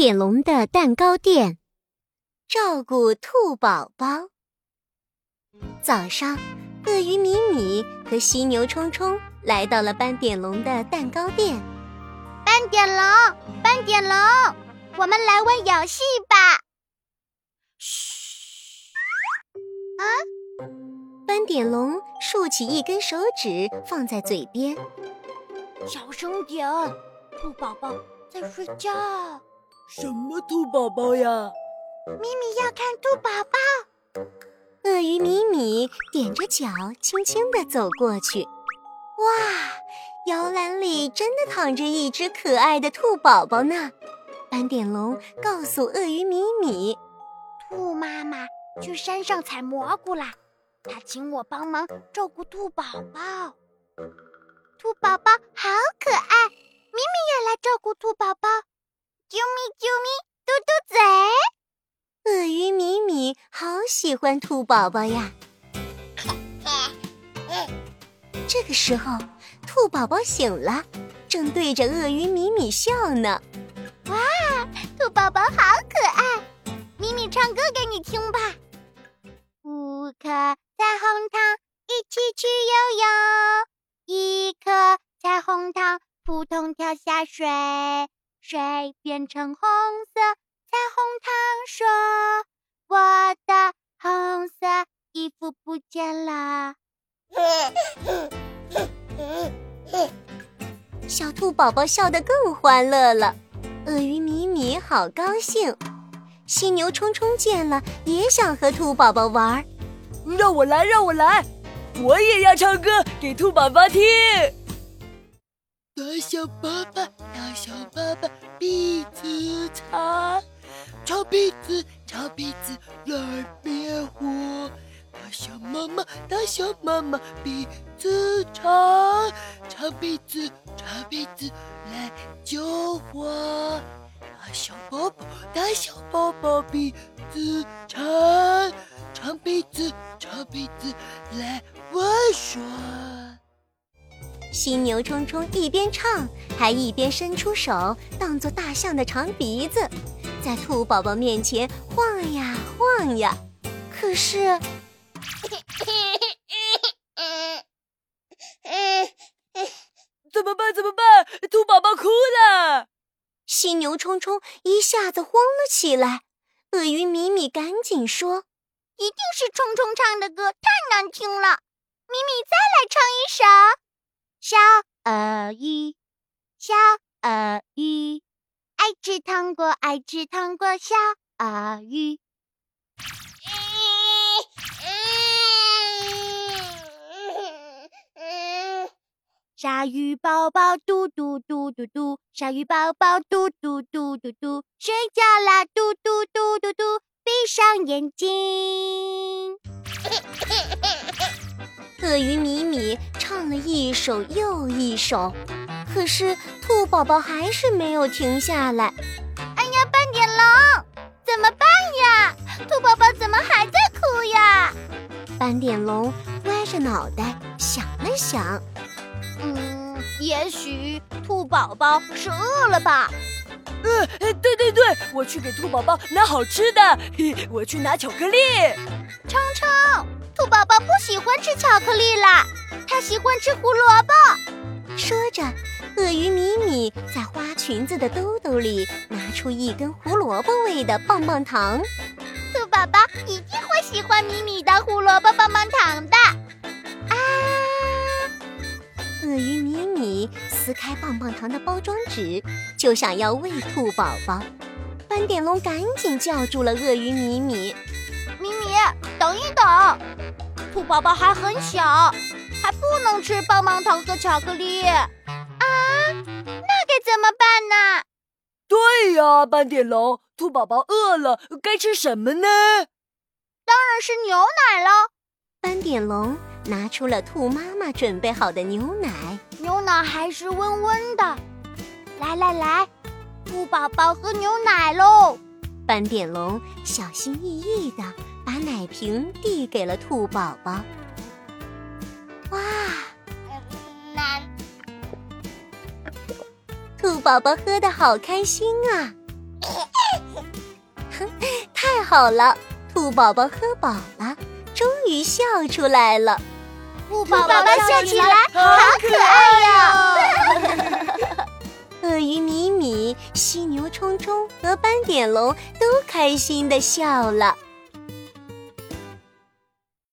点龙的蛋糕店，照顾兔宝宝。早上，鳄鱼米米和犀牛冲冲来到了斑点龙的蛋糕店。斑点龙，斑点龙，我们来玩游戏吧。嘘！啊！斑点龙竖起一根手指放在嘴边，小声点，兔宝宝在睡觉。什么兔宝宝呀？咪咪要看兔宝宝。鳄鱼米米踮着脚，轻轻地走过去。哇，摇篮里真的躺着一只可爱的兔宝宝呢！斑点龙告诉鳄鱼米米：“兔妈妈去山上采蘑菇啦，她请我帮忙照顾兔宝宝。兔宝宝好可爱，米米也来照顾兔宝宝。”喜欢兔宝宝呀。这个时候，兔宝宝醒了，正对着鳄鱼米米笑呢。哇，兔宝宝好可爱！米米唱歌给你听吧。五颗彩虹糖一起去游泳，一颗彩虹糖扑通跳下水。水变成红色，彩虹糖说：“我的红色衣服不见啦。”小兔宝宝笑得更欢乐了，鳄鱼米米好高兴。犀牛冲冲见了也想和兔宝宝玩，让我来，让我来，我也要唱歌给兔宝宝听。大小爸爸，大小爸爸，鼻子长，长鼻子，长鼻子大象妈妈，鼻子长，长鼻子，长鼻子来救火。大小宝宝，大小宝宝，鼻子长，长鼻子，长鼻子来玩耍。犀牛冲冲一边唱，还一边伸出手，当做大象的长鼻子，在兔宝宝面前晃呀晃呀。可是，嘿嘿 怎么办？怎么办？兔宝宝哭了。犀牛冲冲一下子慌了起来。鳄鱼米米赶紧说：“一定是冲冲唱的歌太难听了，米米再来唱一首。”小鳄鱼，小鳄鱼，爱吃糖果，爱吃糖果，小鳄鱼。鲨鱼宝宝嘟嘟嘟嘟嘟，鲨鱼宝宝嘟嘟嘟嘟嘟，睡觉啦嘟嘟嘟嘟嘟，闭上眼睛。鳄鱼米米唱了一首又一首，可是兔宝宝还是没有停下来。哎呀，斑点龙，怎么办呀？兔宝宝怎么还在哭呀？斑点龙歪着脑袋想了想，也许兔宝宝是饿了吧？嗯，对对对，我去给兔宝宝拿好吃的。我去拿巧克力。冲冲。兔宝宝不喜欢吃巧克力啦，他喜欢吃胡萝卜。说着，鳄鱼米米在花裙子的兜兜里拿出一根胡萝卜味的棒棒糖。兔宝宝一定会喜欢米米的胡萝卜棒棒糖的。啊！鳄鱼米米撕开棒棒糖的包装纸，就想要喂兔宝宝。斑点龙赶紧叫住了鳄鱼米米。米米，等一等，兔宝宝还很小，还不能吃棒棒糖和巧克力啊！那该怎么办呢？对呀，斑点龙，兔宝宝饿了，该吃什么呢？当然是牛奶了。斑点龙拿出了兔妈妈准备好的牛奶，牛奶还是温温的。来来来，兔宝宝喝牛奶喽！斑点龙小心翼翼的。把奶瓶递给了兔宝宝。哇，奶！兔宝宝喝的好开心啊！太好了，兔宝宝喝饱了，终于笑出来了。兔宝宝笑起来好可爱呀！鳄鱼米米、犀牛冲冲和斑点龙都开心的笑了。